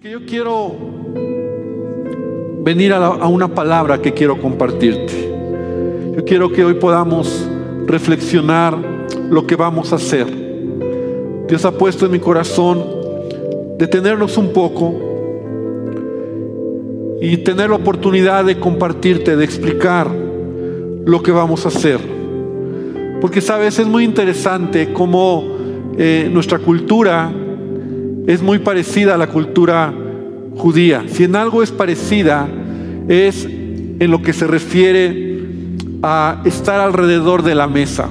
Que yo quiero venir a, una palabra que quiero compartirte. Yo quiero que hoy podamos reflexionar lo que vamos a hacer. Dios ha puesto en mi corazón detenernos un poco y tener la oportunidad de compartirte, de explicar lo que vamos a hacer. Porque sabes, es muy interesante cómo eh, nuestra cultura es muy parecida a la cultura judía. Si en algo es parecida, es en lo que se refiere a estar alrededor de la mesa.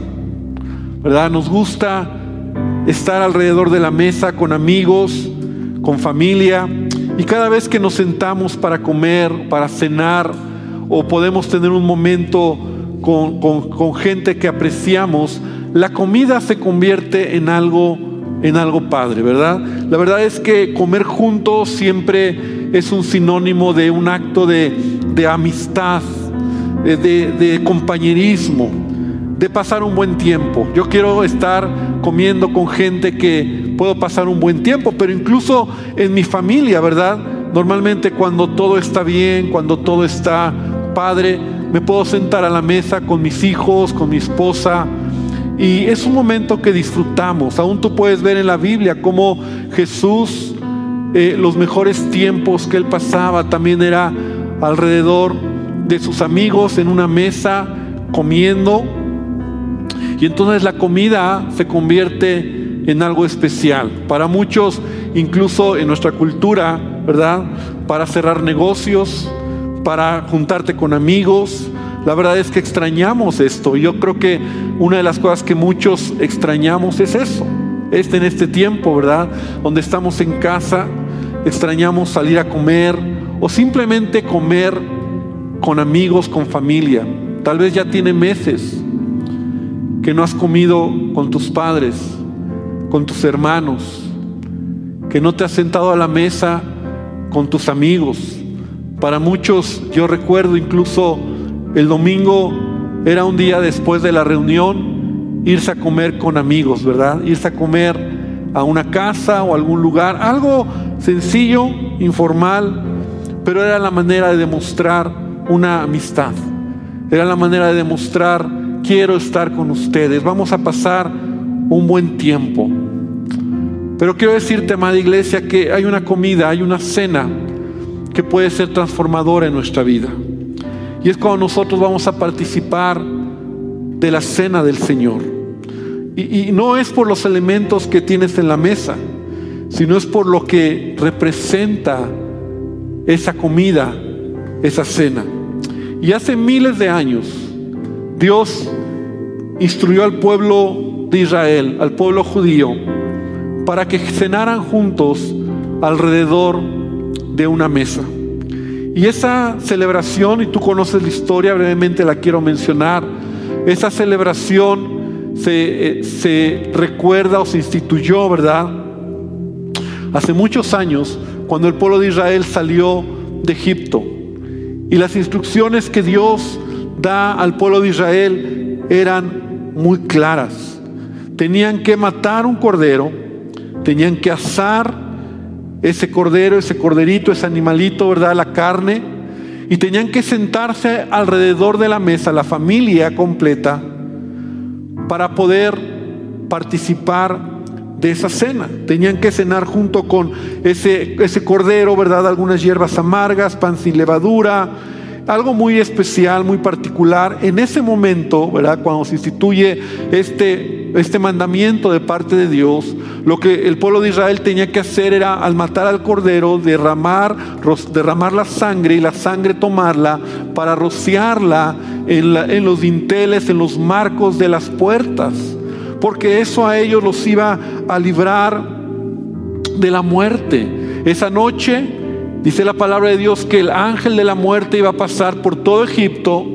¿Verdad? Nos gusta estar alrededor de la mesa con amigos, con familia, y cada vez que nos sentamos para comer, para cenar, o podemos tener un momento con, con- gente que apreciamos, la comida se convierte en algo, en algo padre, ¿verdad? La verdad es que comer juntos siempre es un sinónimo de un acto de, amistad, de- de- de compañerismo, de pasar un buen tiempo. Yo quiero estar comiendo con gente que puedo pasar un buen tiempo, pero incluso en mi familia, ¿verdad? Normalmente cuando todo está bien, cuando todo está padre, me puedo sentar a la mesa con mis hijos, con mi esposa, y es un momento que disfrutamos. Aún tú puedes ver en la Biblia cómo Jesús, eh, los mejores tiempos que él pasaba, también era alrededor de sus amigos en una mesa comiendo. Y entonces la comida se convierte en algo especial. Para muchos, incluso en nuestra cultura, ¿verdad? Para cerrar negocios, para juntarte con amigos. La verdad es que extrañamos esto. Yo creo que una de las cosas que muchos extrañamos es eso. Este en este tiempo, ¿verdad? Donde estamos en casa, extrañamos salir a comer o simplemente comer con amigos, con familia. Tal vez ya tiene meses que no has comido con tus padres, con tus hermanos, que no te has sentado a la mesa con tus amigos. Para muchos, yo recuerdo incluso el domingo era un día después de la reunión, irse a comer con amigos, ¿verdad? Irse a comer a una casa o algún lugar, algo sencillo, informal, pero era la manera de demostrar una amistad. Era la manera de demostrar, quiero estar con ustedes, vamos a pasar un buen tiempo. Pero quiero decirte, amada iglesia, que hay una comida, hay una cena que puede ser transformadora en nuestra vida. Y es cuando nosotros vamos a participar de la cena del Señor. Y, no es por los elementos que tienes en la mesa, sino es por lo que representa esa comida, esa cena. Y hace miles de años, Dios instruyó al pueblo de Israel, al pueblo judío, para que cenaran juntos alrededor de una mesa. Y esa celebración, y tú conoces la historia, brevemente la quiero mencionar, esa celebración se, eh, se recuerda o se instituyó, ¿verdad? Hace muchos años, cuando el pueblo de Israel salió de Egipto. Y las instrucciones que Dios da al pueblo de Israel eran muy claras. Tenían que matar un cordero, tenían que asar ese cordero, ese corderito, ese animalito, ¿verdad? La carne. Y tenían que sentarse alrededor de la mesa, la familia completa, para poder participar de esa cena. Tenían que cenar junto con ese, ese cordero, ¿verdad? Algunas hierbas amargas, pan sin levadura, algo muy especial, muy particular. En ese momento, ¿verdad? Cuando se instituye este, este mandamiento de parte de Dios, lo que el pueblo de Israel tenía que hacer era, al matar al cordero, derramar, derramar la sangre y la sangre tomarla para rociarla en, en los dinteles, en los marcos de las puertas. Porque eso a ellos los iba a librar de la muerte. Esa noche dice la palabra de Dios que el ángel de la muerte iba a pasar por todo Egipto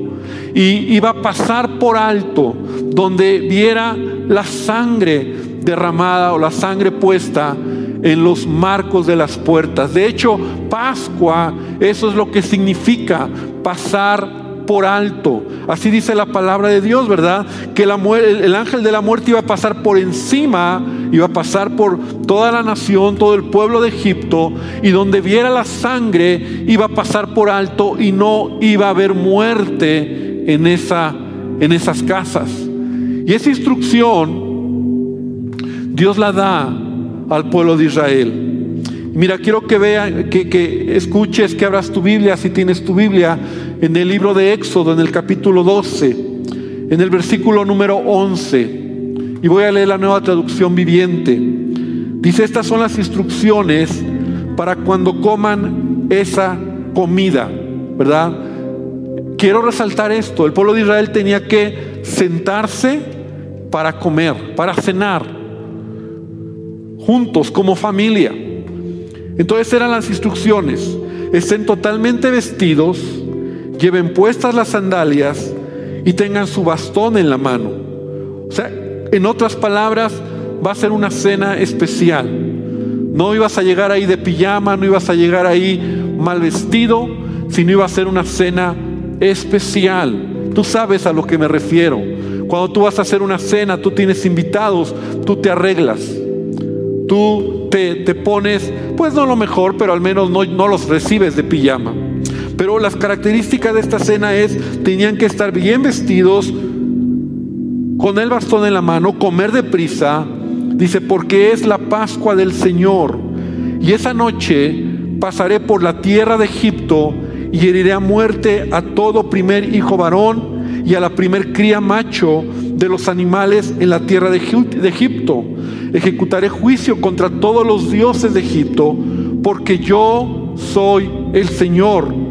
y iba a pasar por alto donde viera la sangre derramada o la sangre puesta en los marcos de las puertas. De hecho, Pascua, eso es lo que significa pasar por alto. Así dice la palabra de Dios, ¿verdad? Que el ángel de la muerte iba a pasar por encima, iba a pasar por toda la nación, todo el pueblo de Egipto, y donde viera la sangre, iba a pasar por alto y no iba a haber muerte en, esa, en esas casas. Y esa instrucción Dios la da al pueblo de Israel. Mira, quiero que vean, que, que, escuches, que abras tu Biblia, si tienes tu Biblia, en el libro de Éxodo, en el capítulo 12, en el versículo número 11. Y voy a leer la nueva traducción viviente. Dice, estas son las instrucciones para cuando coman esa comida, ¿verdad? Quiero resaltar esto, el pueblo de Israel tenía que sentarse para comer, para cenar, juntos como familia. Entonces eran las instrucciones. Estén totalmente vestidos, lleven puestas las sandalias y tengan su bastón en la mano. O sea, en otras palabras, va a ser una cena especial. No ibas a llegar ahí de pijama, no ibas a llegar ahí mal vestido, sino iba a ser una cena especial. Tú sabes a lo que me refiero. Cuando tú vas a hacer una cena, tú tienes invitados, tú te arreglas. Tú te, pones, pues no lo mejor, pero al menos no, no los recibes de pijama. Pero las características de esta cena es, tenían que estar bien vestidos, con el bastón en la mano, comer deprisa, dice, porque es la Pascua del Señor. Y esa noche pasaré por la tierra de Egipto y heriré a muerte a todo primer hijo varón y a la primer cría macho de los animales en la tierra de Egipto. Ejecutaré juicio contra todos los dioses de Egipto, porque yo soy el Señor.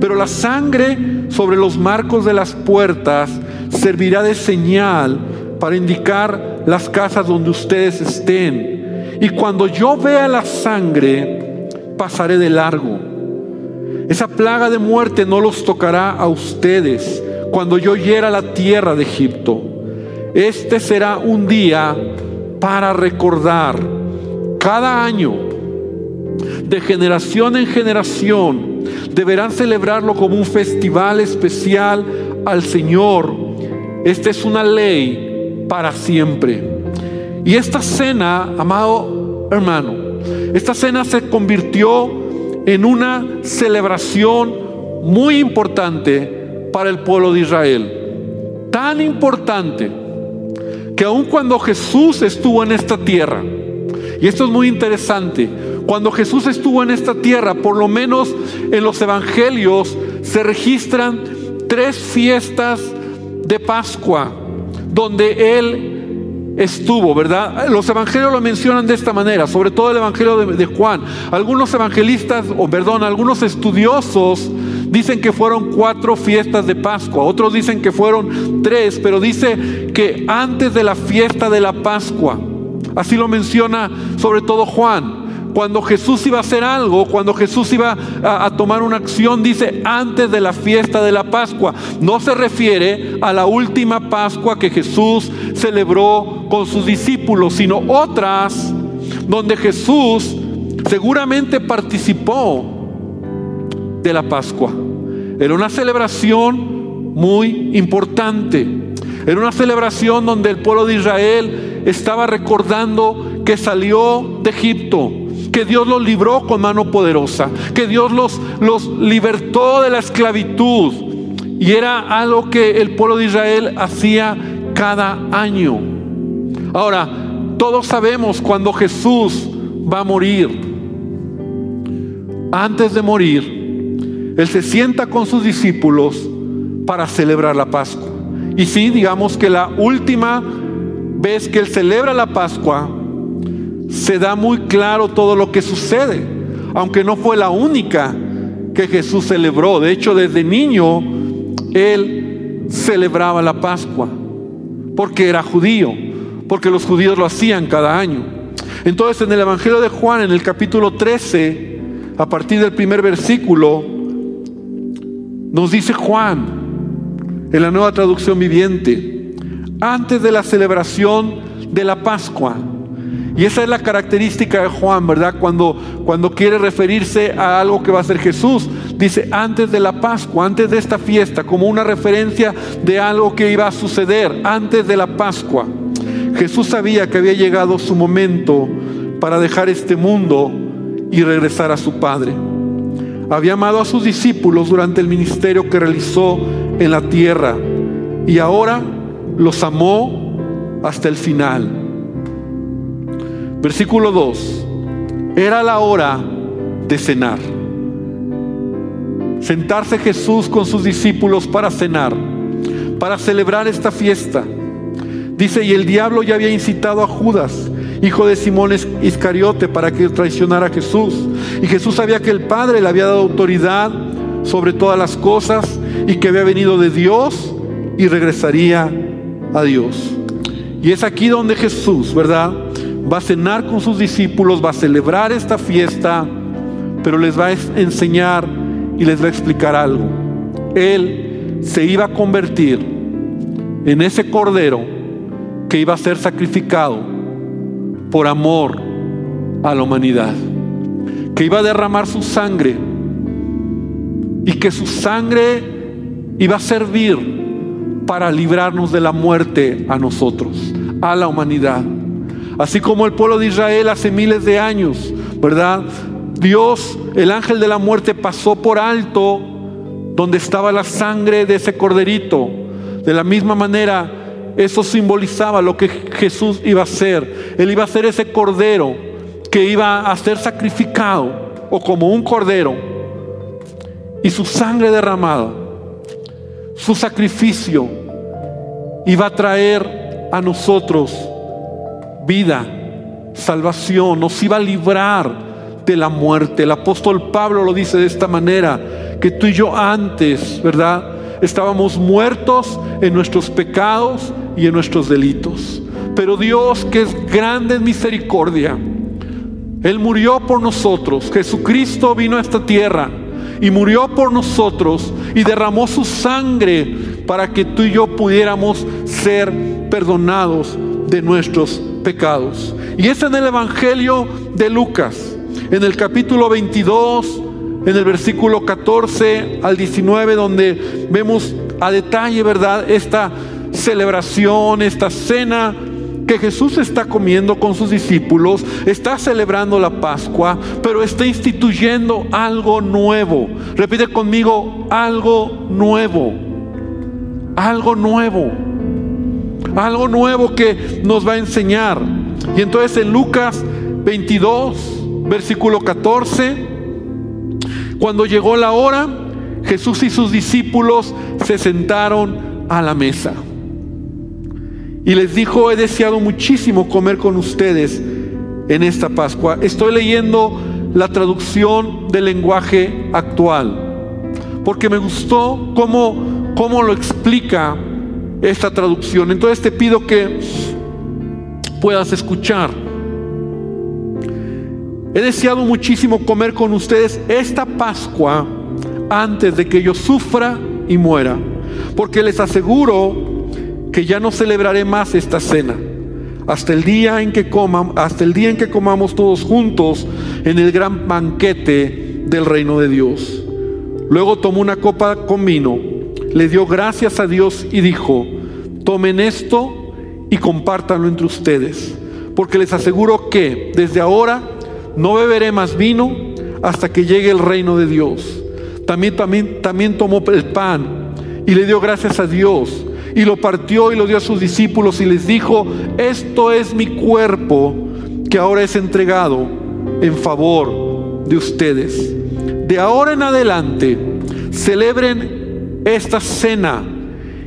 Pero la sangre sobre los marcos de las puertas servirá de señal para indicar las casas donde ustedes estén. Y cuando yo vea la sangre, pasaré de largo. Esa plaga de muerte no los tocará a ustedes cuando yo hiera la tierra de Egipto. Este será un día para recordar cada año, de generación en generación, deberán celebrarlo como un festival especial al Señor. Esta es una ley para siempre. Y esta cena, amado hermano, esta cena se convirtió en una celebración muy importante para el pueblo de Israel. Tan importante que aun cuando Jesús estuvo en esta tierra, y esto es muy interesante, cuando Jesús estuvo en esta tierra, por lo menos en los evangelios se registran tres fiestas de Pascua donde Él estuvo, ¿verdad? Los evangelios lo mencionan de esta manera, sobre todo el evangelio de, Juan. Algunos evangelistas, o perdón, algunos estudiosos dicen que fueron cuatro fiestas de Pascua, otros dicen que fueron tres, pero dice que antes de la fiesta de la Pascua, así lo menciona sobre todo Juan, cuando Jesús iba a hacer algo, cuando Jesús iba a, tomar una acción, dice antes de la fiesta de la Pascua. No se refiere a la última Pascua que Jesús celebró con sus discípulos, sino otras donde Jesús seguramente participó de la Pascua. Era una celebración muy importante. Era una celebración donde el pueblo de Israel estaba recordando que salió de Egipto, que Dios los libró con mano poderosa, que Dios los, los libertó de la esclavitud. Y era algo que el pueblo de Israel hacía cada año. Ahora, todos sabemos cuando Jesús va a morir. Antes de morir, Él se sienta con sus discípulos para celebrar la Pascua. Y sí, digamos que la última vez que Él celebra la Pascua, se da muy claro todo lo que sucede, aunque no fue la única que Jesús celebró. De hecho, desde niño Él celebraba la Pascua, porque era judío, porque los judíos lo hacían cada año. Entonces en el Evangelio de Juan, en el capítulo 13, a partir del primer versículo, nos dice Juan, en la nueva traducción viviente, antes de la celebración de la Pascua, y esa es la característica de Juan, ¿verdad? Cuando, cuando quiere referirse a algo que va a ser Jesús, dice antes de la Pascua, antes de esta fiesta, como una referencia de algo que iba a suceder antes de la Pascua. Jesús sabía que había llegado su momento para dejar este mundo y regresar a su Padre. Había amado a sus discípulos durante el ministerio que realizó en la tierra y ahora los amó hasta el final. Versículo 2. Era la hora de cenar. Sentarse Jesús con sus discípulos para cenar, para celebrar esta fiesta. Dice, y el diablo ya había incitado a Judas, hijo de Simón Iscariote, para que traicionara a Jesús. Y Jesús sabía que el Padre le había dado autoridad sobre todas las cosas y que había venido de Dios y regresaría a Dios. Y es aquí donde Jesús, ¿verdad? Va a cenar con sus discípulos, va a celebrar esta fiesta, pero les va a enseñar y les va a explicar algo. Él se iba a convertir en ese cordero que iba a ser sacrificado por amor a la humanidad, que iba a derramar su sangre y que su sangre iba a servir para librarnos de la muerte a nosotros, a la humanidad. Así como el pueblo de Israel hace miles de años, ¿verdad? Dios, el ángel de la muerte, pasó por alto donde estaba la sangre de ese corderito. De la misma manera, eso simbolizaba lo que Jesús iba a hacer. Él iba a ser ese cordero que iba a ser sacrificado o como un cordero. Y su sangre derramada, su sacrificio, iba a traer a nosotros vida, salvación, nos iba a librar de la muerte. El apóstol Pablo lo dice de esta manera, que tú y yo antes, ¿verdad? Estábamos muertos en nuestros pecados y en nuestros delitos. Pero Dios, que es grande en misericordia, Él murió por nosotros. Jesucristo vino a esta tierra y murió por nosotros y derramó su sangre para que tú y yo pudiéramos ser perdonados de nuestros pecados. Y es en el Evangelio de Lucas, en el capítulo 22, en el versículo 14 al 19, donde vemos a detalle, ¿verdad? Esta celebración, esta cena que Jesús está comiendo con sus discípulos, está celebrando la Pascua, pero está instituyendo algo nuevo. Repite conmigo, algo nuevo. Algo nuevo algo nuevo que nos va a enseñar. Y entonces en Lucas 22, versículo 14, cuando llegó la hora, Jesús y sus discípulos se sentaron a la mesa. Y les dijo, he deseado muchísimo comer con ustedes en esta Pascua. Estoy leyendo la traducción del lenguaje actual, porque me gustó cómo, cómo lo explica esta traducción. Entonces te pido que puedas escuchar. He deseado muchísimo comer con ustedes esta Pascua antes de que yo sufra y muera, porque les aseguro que ya no celebraré más esta cena hasta el día en que coman, hasta el día en que comamos todos juntos en el gran banquete del reino de Dios. Luego tomó una copa con vino le dio gracias a Dios y dijo, tomen esto y compártanlo entre ustedes, porque les aseguro que desde ahora no beberé más vino hasta que llegue el reino de Dios. También, también, también tomó el pan y le dio gracias a Dios y lo partió y lo dio a sus discípulos y les dijo, esto es mi cuerpo que ahora es entregado en favor de ustedes. De ahora en adelante, celebren esta cena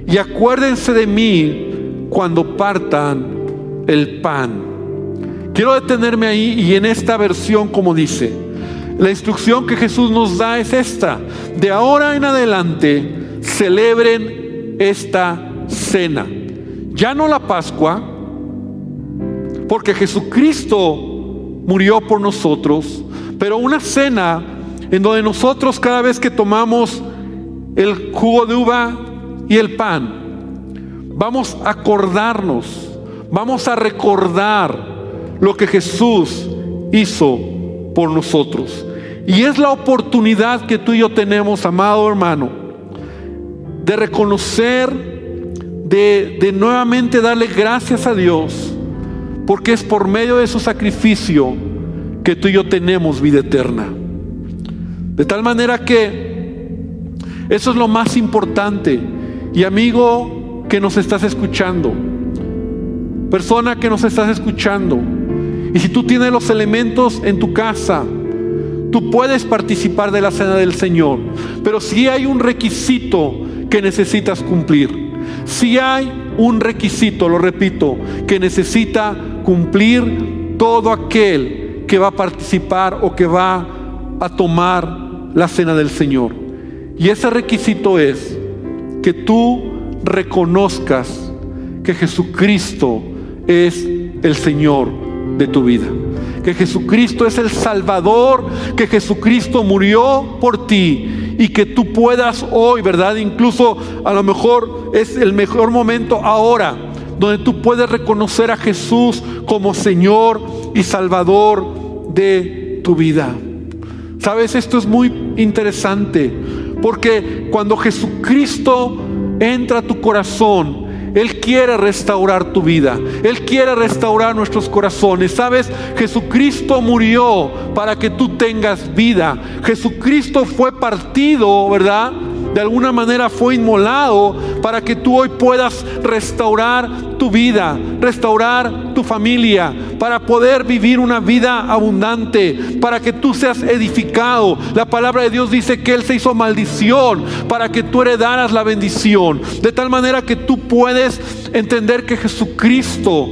y acuérdense de mí cuando partan el pan. Quiero detenerme ahí y en esta versión como dice, la instrucción que Jesús nos da es esta. De ahora en adelante celebren esta cena. Ya no la Pascua, porque Jesucristo murió por nosotros, pero una cena en donde nosotros cada vez que tomamos el jugo de uva y el pan. Vamos a acordarnos, vamos a recordar lo que Jesús hizo por nosotros. Y es la oportunidad que tú y yo tenemos, amado hermano, de reconocer, de, de nuevamente darle gracias a Dios, porque es por medio de su sacrificio que tú y yo tenemos vida eterna. De tal manera que eso es lo más importante. Y amigo que nos estás escuchando, persona que nos estás escuchando, y si tú tienes los elementos en tu casa, tú puedes participar de la cena del Señor. Pero si hay un requisito que necesitas cumplir, si hay un requisito, lo repito, que necesita cumplir todo aquel que va a participar o que va a tomar la cena del Señor. Y ese requisito es que tú reconozcas que Jesucristo es el Señor de tu vida. Que Jesucristo es el Salvador, que Jesucristo murió por ti y que tú puedas hoy, ¿verdad? Incluso a lo mejor es el mejor momento ahora, donde tú puedes reconocer a Jesús como Señor y Salvador de tu vida. Sabes, esto es muy interesante, porque cuando Jesucristo entra a tu corazón, Él quiere restaurar tu vida. Él quiere restaurar nuestros corazones. ¿Sabes? Jesucristo murió para que tú tengas vida. Jesucristo fue partido, ¿verdad? De alguna manera fue inmolado para que tú hoy puedas restaurar tu vida, restaurar tu familia, para poder vivir una vida abundante, para que tú seas edificado. La palabra de Dios dice que Él se hizo maldición para que tú heredaras la bendición. De tal manera que tú puedes entender que Jesucristo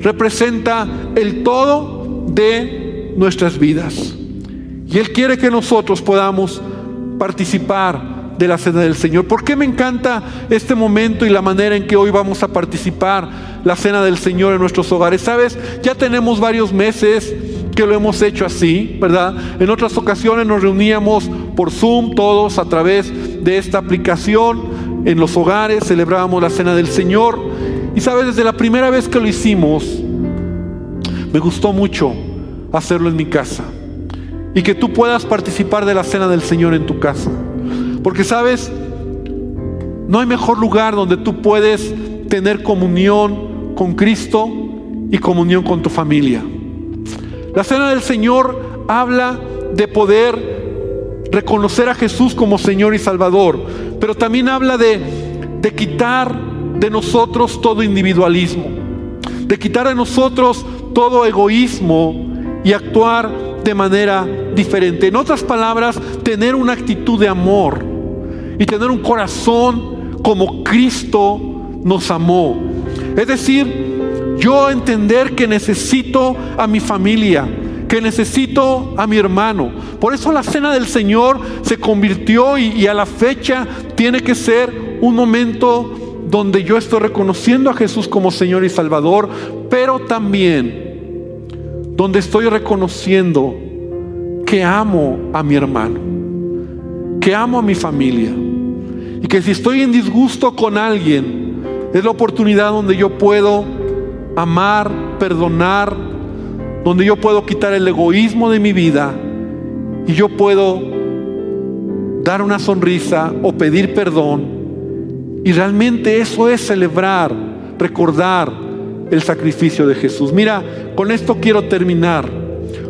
representa el todo de nuestras vidas. Y Él quiere que nosotros podamos participar de la cena del Señor. ¿Por qué me encanta este momento y la manera en que hoy vamos a participar la cena del Señor en nuestros hogares? Sabes, ya tenemos varios meses que lo hemos hecho así, ¿verdad? En otras ocasiones nos reuníamos por Zoom todos a través de esta aplicación en los hogares, celebrábamos la cena del Señor. Y sabes, desde la primera vez que lo hicimos, me gustó mucho hacerlo en mi casa. Y que tú puedas participar de la cena del Señor en tu casa. Porque sabes, no hay mejor lugar donde tú puedes tener comunión con Cristo y comunión con tu familia. La cena del Señor habla de poder reconocer a Jesús como Señor y Salvador, pero también habla de, quitar de nosotros todo individualismo, de quitar de nosotros todo egoísmo y actuar de manera diferente. En otras palabras, tener una actitud de amor y tener un corazón como Cristo nos amó. Es decir, yo entender que necesito a mi familia, que necesito a mi hermano. Por eso la cena del Señor se convirtió y, a la fecha tiene que ser un momento donde yo estoy reconociendo a Jesús como Señor y Salvador, pero también donde estoy reconociendo que amo a mi hermano, que amo a mi familia y que si estoy en disgusto con alguien, es la oportunidad donde yo puedo amar, perdonar, donde yo puedo quitar el egoísmo de mi vida y yo puedo dar una sonrisa o pedir perdón. Y realmente eso es celebrar, recordar el sacrificio de Jesús. Mira, con esto quiero terminar,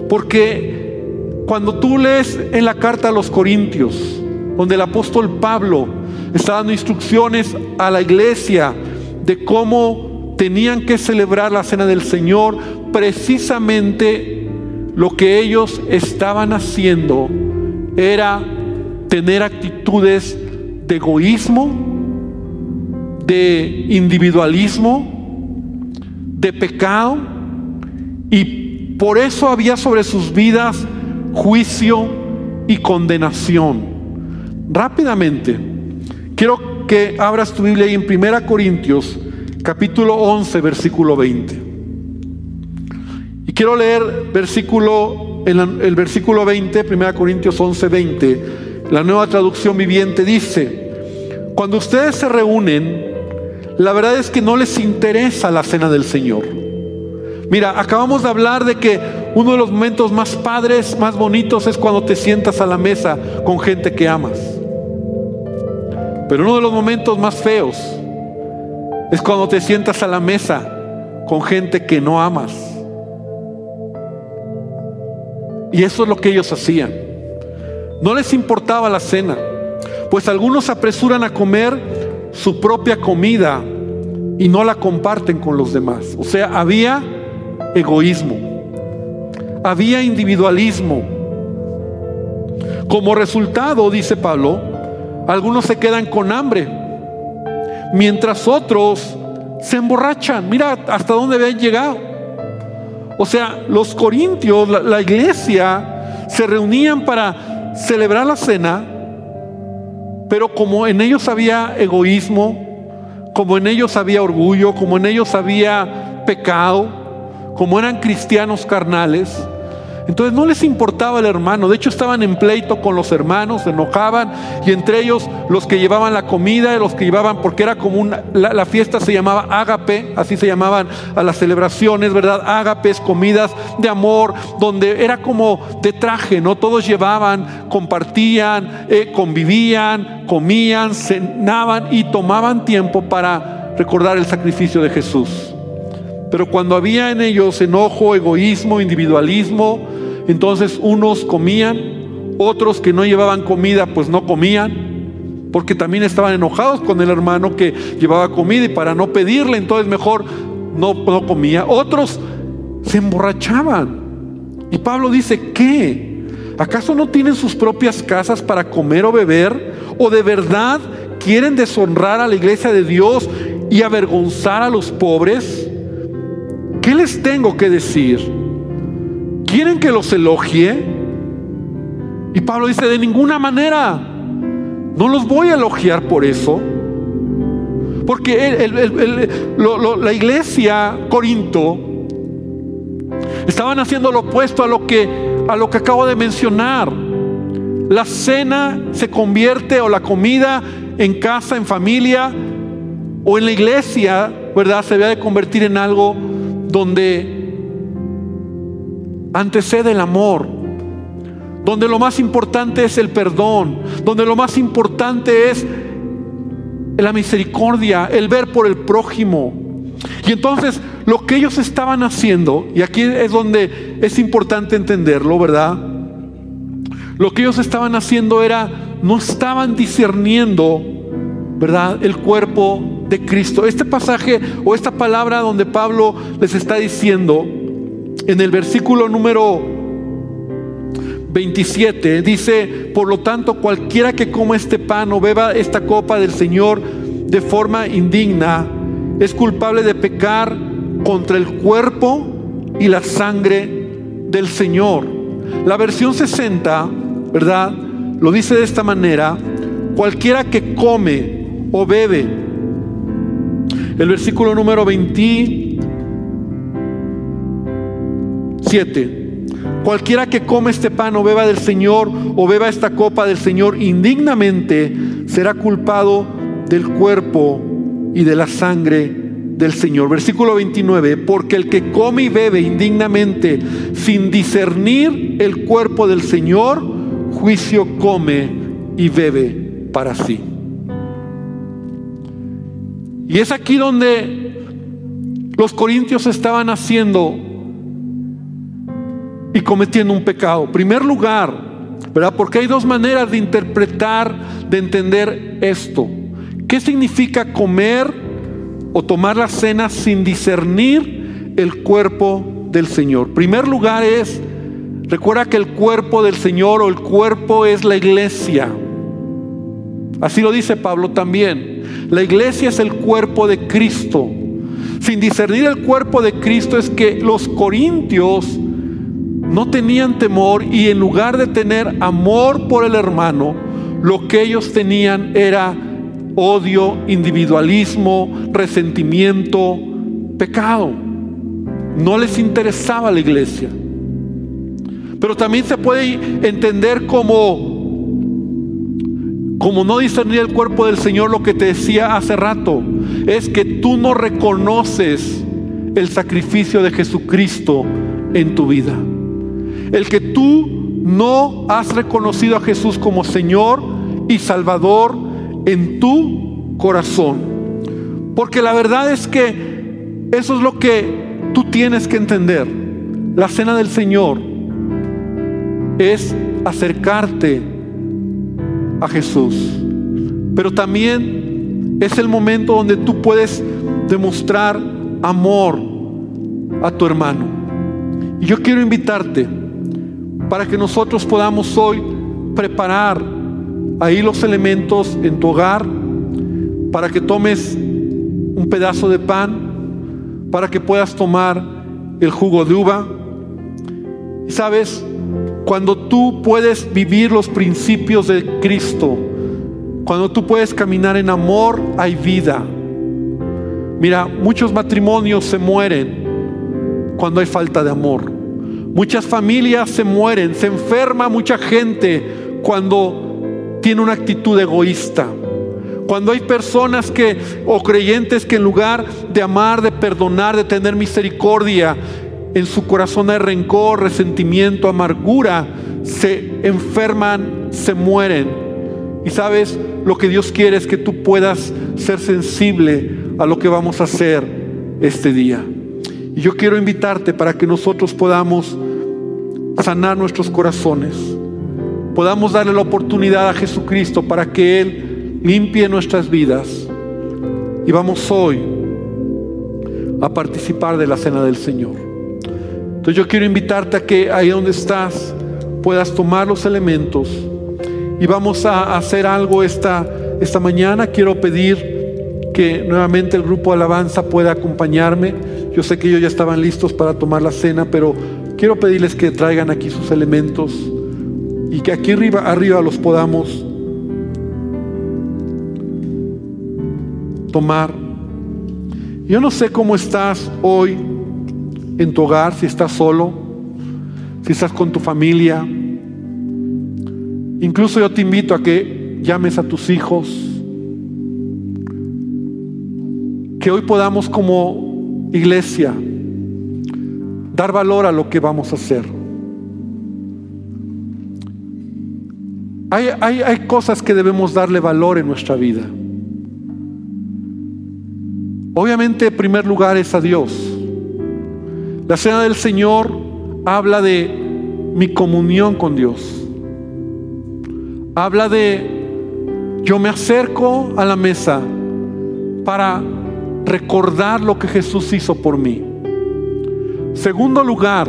porque cuando tú lees en la carta a los Corintios, donde el apóstol Pablo está dando instrucciones a la iglesia de cómo tenían que celebrar la cena del Señor, precisamente lo que ellos estaban haciendo era tener actitudes de egoísmo, de individualismo, de pecado y por eso había sobre sus vidas juicio y condenación. Rápidamente, quiero que abras tu Biblia ahí en 1 Corintios capítulo 11 versículo 20. Y quiero leer versículo, el, versículo 20, 1 Corintios 11, 20. La nueva traducción viviente dice, cuando ustedes se reúnen, la verdad es que no les interesa la cena del Señor. Mira, acabamos de hablar de que uno de los momentos más padres, más bonitos es cuando te sientas a la mesa con gente que amas. Pero uno de los momentos más feos es cuando te sientas a la mesa con gente que no amas. Y eso es lo que ellos hacían. No les importaba la cena, pues algunos apresuran a comer su propia comida y no la comparten con los demás. O sea, había egoísmo, había individualismo. Como resultado, dice Pablo, algunos se quedan con hambre, mientras otros se emborrachan. Mira hasta dónde habían llegado. O sea, los corintios, la, iglesia, se reunían para celebrar la cena, pero como en ellos había egoísmo, como en ellos había orgullo, como en ellos había pecado, como eran cristianos carnales, entonces no les importaba el hermano, de hecho estaban en pleito con los hermanos, se enojaban y entre ellos los que llevaban la comida, los que llevaban, porque era como una, la, fiesta se llamaba ágape, así se llamaban a las celebraciones, ¿verdad? Ágapes, comidas de amor, donde era como de traje, ¿no? Todos llevaban, compartían, eh, convivían, comían, cenaban y tomaban tiempo para recordar el sacrificio de Jesús. Pero cuando había en ellos enojo, egoísmo, individualismo, entonces unos comían, otros que no llevaban comida pues no comían, porque también estaban enojados con el hermano que llevaba comida y para no pedirle entonces mejor no, no comía. Otros se emborrachaban. Y Pablo dice, ¿qué? ¿Acaso no tienen sus propias casas para comer o beber? ¿O de verdad quieren deshonrar a la iglesia de Dios y avergonzar a los pobres? ¿Qué les tengo que decir? ¿Quieren que los elogie? Y Pablo dice, de ninguna manera. No los voy a elogiar por eso. Porque la iglesia Corinto estaban haciendo lo opuesto a lo que a lo que acabo de mencionar. La cena se convierte o la comida en casa, en familia o en la iglesia, ¿verdad? Se debe de convertir en algo donde antecede el amor, donde lo más importante es el perdón, donde lo más importante es la misericordia, el ver por el prójimo. Y entonces lo que ellos estaban haciendo, y aquí es donde es importante entenderlo, ¿verdad? Lo que ellos estaban haciendo era, no estaban discerniendo, ¿verdad? El cuerpo de Cristo. Este pasaje o esta palabra donde Pablo les está diciendo, en el versículo número 27 dice, por lo tanto, cualquiera que coma este pan o beba esta copa del Señor de forma indigna, es culpable de pecar contra el cuerpo y la sangre del Señor. La versión 60, ¿verdad? Lo dice de esta manera, cualquiera que come o bebe. El versículo número 20 7. Cualquiera que come este pan o beba del Señor o beba esta copa del Señor indignamente será culpado del cuerpo y de la sangre del Señor. Versículo 29, porque el que come y bebe indignamente sin discernir el cuerpo del Señor, juicio come y bebe para sí. Y es aquí donde los corintios estaban haciendo y cometiendo un pecado. Primer lugar, ¿verdad? Porque hay dos maneras de interpretar, de entender esto. ¿Qué significa comer o tomar la cena sin discernir el cuerpo del Señor? Primer lugar es, recuerda que el cuerpo del Señor o el cuerpo es la iglesia. Así lo dice Pablo también. La iglesia es el cuerpo de Cristo. Sin discernir el cuerpo de Cristo es que los corintios no tenían temor y en lugar de tener amor por el hermano, lo que ellos tenían era odio, individualismo, resentimiento, pecado. No les interesaba la iglesia. Pero también se puede entender como como no discernir el cuerpo del Señor, lo que te decía hace rato, es que tú no reconoces el sacrificio de Jesucristo en tu vida. El que tú no has reconocido a Jesús como Señor y Salvador en tu corazón. Porque la verdad es que eso es lo que tú tienes que entender. La cena del Señor es acercarte a Jesús. Pero también es el momento donde tú puedes demostrar amor a tu hermano. Y yo quiero invitarte para que nosotros podamos hoy preparar ahí los elementos en tu hogar, para que tomes un pedazo de pan, para que puedas tomar el jugo de uva. Y sabes, cuando tú puedes vivir los principios de Cristo, cuando tú puedes caminar en amor, hay vida. Mira, muchos matrimonios se mueren cuando hay falta de amor. Muchas familias se mueren, se enferma mucha gente cuando tiene una actitud egoísta. Cuando hay personas que, o creyentes que en lugar de amar, de perdonar, de tener misericordia, en su corazón hay rencor, resentimiento, amargura, se enferman, se mueren. Y sabes, lo que Dios quiere es que tú puedas ser sensible a lo que vamos a hacer este día. Y yo quiero invitarte para que nosotros podamos sanar nuestros corazones, podamos darle la oportunidad a Jesucristo para que Él limpie nuestras vidas. Y vamos hoy a participar de la cena del Señor. Entonces yo quiero invitarte a que ahí donde estás puedas tomar los elementos y vamos a hacer algo esta, esta mañana. Quiero pedir que nuevamente el grupo Alabanza pueda acompañarme. Yo sé que ellos ya estaban listos para tomar la cena, pero quiero pedirles que traigan aquí sus elementos y que aquí arriba, arriba los podamos tomar. Yo no sé cómo estás hoy en tu hogar, si estás solo, si estás con tu familia. Incluso yo te invito a que llames a tus hijos. Que hoy podamos como iglesia dar valor a lo que vamos a hacer. Hay, hay, hay cosas que debemos darle valor en nuestra vida. Obviamente, en primer lugar es a Dios. La cena del Señor habla de mi comunión con Dios. Habla de yo me acerco a la mesa para recordar lo que Jesús hizo por mí. Segundo lugar,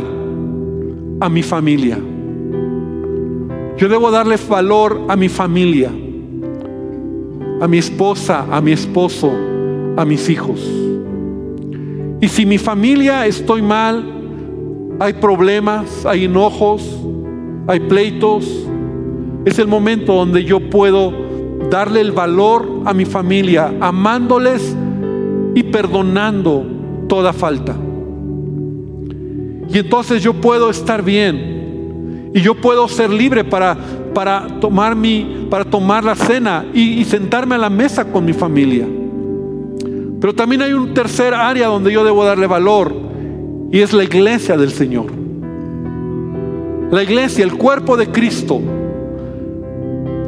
a mi familia. Yo debo darle valor a mi familia, a mi esposa, a mi esposo, a mis hijos. Y si mi familia estoy mal, hay problemas, hay enojos, hay pleitos, es el momento donde yo puedo darle el valor a mi familia, amándoles y perdonando toda falta. Y entonces yo puedo estar bien y yo puedo ser libre para, para, tomar, mi, para tomar la cena y sentarme a la mesa con mi familia. Pero también hay un tercer área donde yo debo darle valor y es la iglesia del Señor. La iglesia, el cuerpo de Cristo.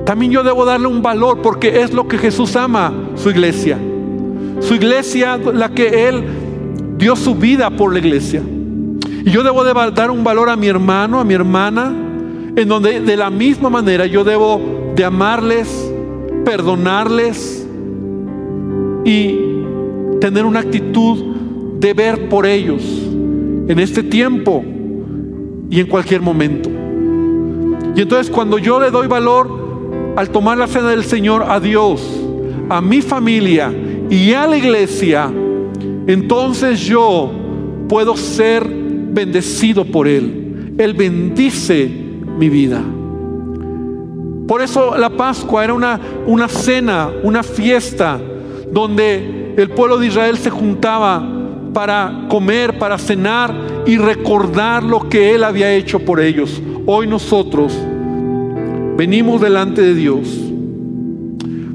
También yo debo darle un valor porque es lo que Jesús ama, su iglesia. Su iglesia, la que Él dio su vida por la iglesia. Y yo debo de dar un valor a mi hermano, a mi hermana, en donde de la misma manera yo debo de amarles, perdonarles y tener una actitud de ver por ellos en este tiempo y en cualquier momento. Y entonces cuando yo le doy valor al tomar la cena del Señor a Dios, a mi familia y a la iglesia, entonces yo puedo ser bendecido por Él. Él bendice mi vida. Por eso la Pascua era una, una cena, una fiesta donde el pueblo de Israel se juntaba para comer, para cenar y recordar lo que Él había hecho por ellos. Hoy nosotros venimos delante de Dios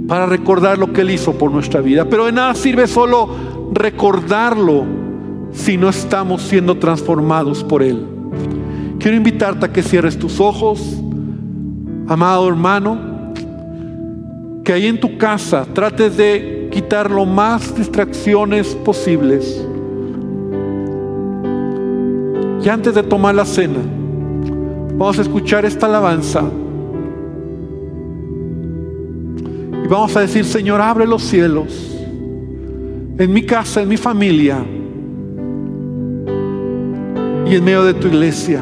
para recordar lo que Él hizo por nuestra vida. Pero de nada sirve solo recordarlo si no estamos siendo transformados por Él. quiero invitarte a que cierres tus ojos, amado hermano, que ahí en tu casa trates de quitar lo más distracciones posibles. Y antes de tomar la cena, vamos a escuchar esta alabanza. Y vamos a decir, Señor, abre los cielos en mi casa, en mi familia y en medio de tu iglesia.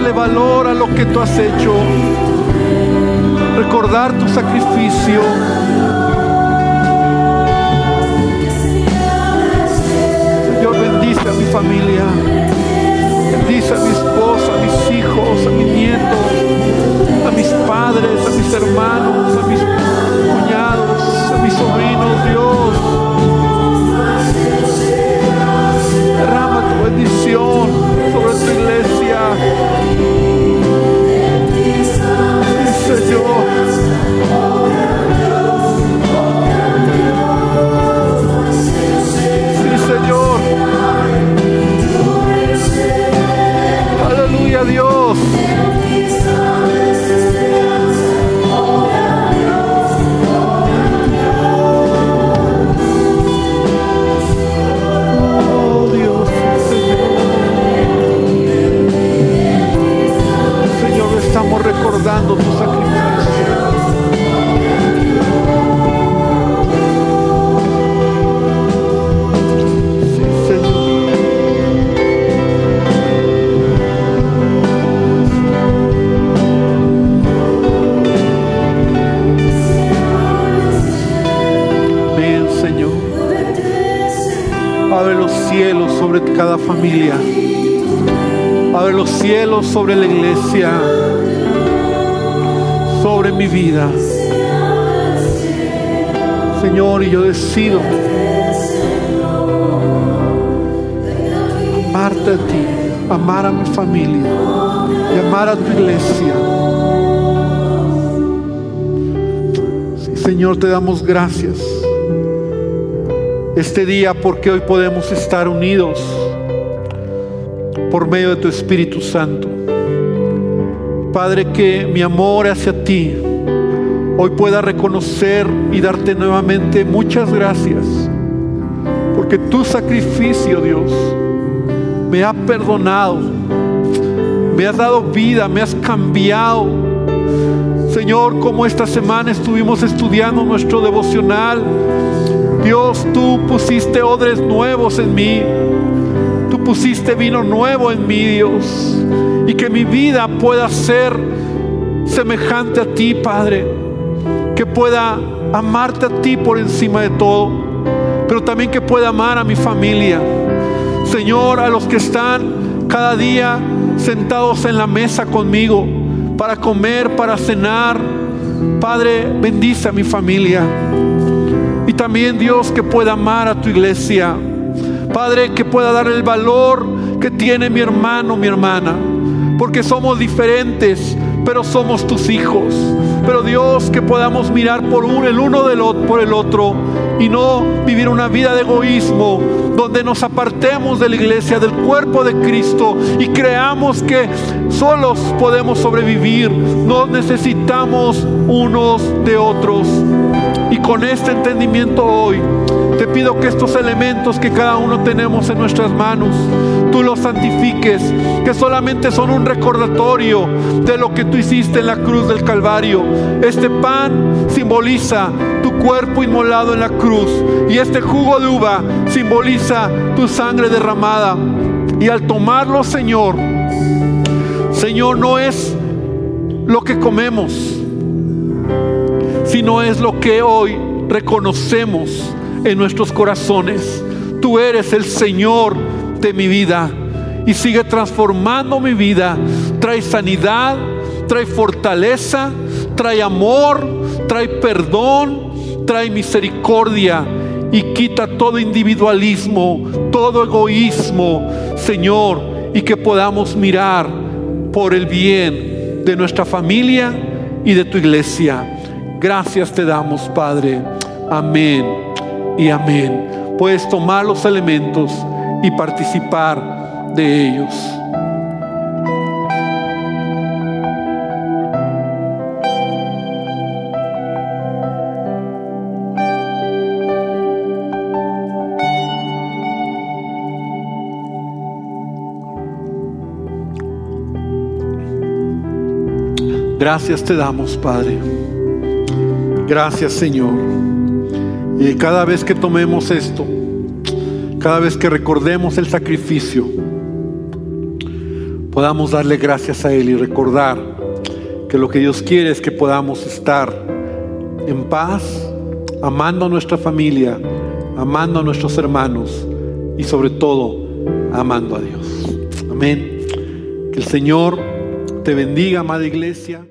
darle valor a lo que tú has hecho. Recordar tu sacrificio. Señor, bendice a mi familia. Bendice a mi esposa, a mis hijos, a mis nietos, a mis padres, a mis hermanos, a mis cuñados, a mis sobrinos, Dios. bendición sobre tu iglesia. Señor. Sobre la iglesia sobre mi vida. Señor, y yo decido amarte a ti, amar a mi familia y amar a tu iglesia. Señor, te damos gracias este día porque hoy podemos estar unidos por medio de tu Espíritu Santo. Padre, que mi amor hacia ti hoy pueda reconocer y darte nuevamente muchas gracias, porque tu sacrificio, Dios, me ha perdonado, me has dado vida, me has cambiado. Señor, como esta semana estuvimos estudiando nuestro devocional, Dios, tú pusiste odres nuevos en mí, tú pusiste vino nuevo en mí, Dios y que mi vida pueda ser semejante a ti, Padre. Que pueda amarte a ti por encima de todo, pero también que pueda amar a mi familia. Señor, a los que están cada día sentados en la mesa conmigo para comer, para cenar. Padre, bendice a mi familia. Y también Dios que pueda amar a tu iglesia. Padre, que pueda dar el valor que tiene mi hermano, mi hermana porque somos diferentes, pero somos tus hijos. pero Dios, que podamos mirar por uno, el uno del otro, por el otro y no vivir una vida de egoísmo donde nos apartemos de la iglesia, del cuerpo de Cristo y creamos que solos podemos sobrevivir. No necesitamos unos de otros. Y con este entendimiento hoy, te pido que estos elementos que cada uno tenemos en nuestras manos, tú los santifiques, que solamente son un recordatorio de lo que tú hiciste en la cruz del Calvario. Este pan simboliza tu cuerpo inmolado en la cruz y este jugo de uva simboliza tu sangre derramada. Y al tomarlo, Señor, Señor, no es lo que comemos, sino es lo que hoy reconocemos en nuestros corazones. Tú eres el Señor de mi vida y sigue transformando mi vida. Trae sanidad, trae fortaleza, trae amor, trae perdón, trae misericordia y quita todo individualismo, todo egoísmo, Señor, y que podamos mirar por el bien de nuestra familia y de tu iglesia. Gracias te damos, Padre. Amén y amén. Puedes tomar los elementos y participar de ellos. Gracias te damos, Padre. Gracias, Señor. Y cada vez que tomemos esto, cada vez que recordemos el sacrificio, podamos darle gracias a Él y recordar que lo que Dios quiere es que podamos estar en paz, amando a nuestra familia, amando a nuestros hermanos y sobre todo amando a Dios. Amén. Que el Señor te bendiga, amada iglesia.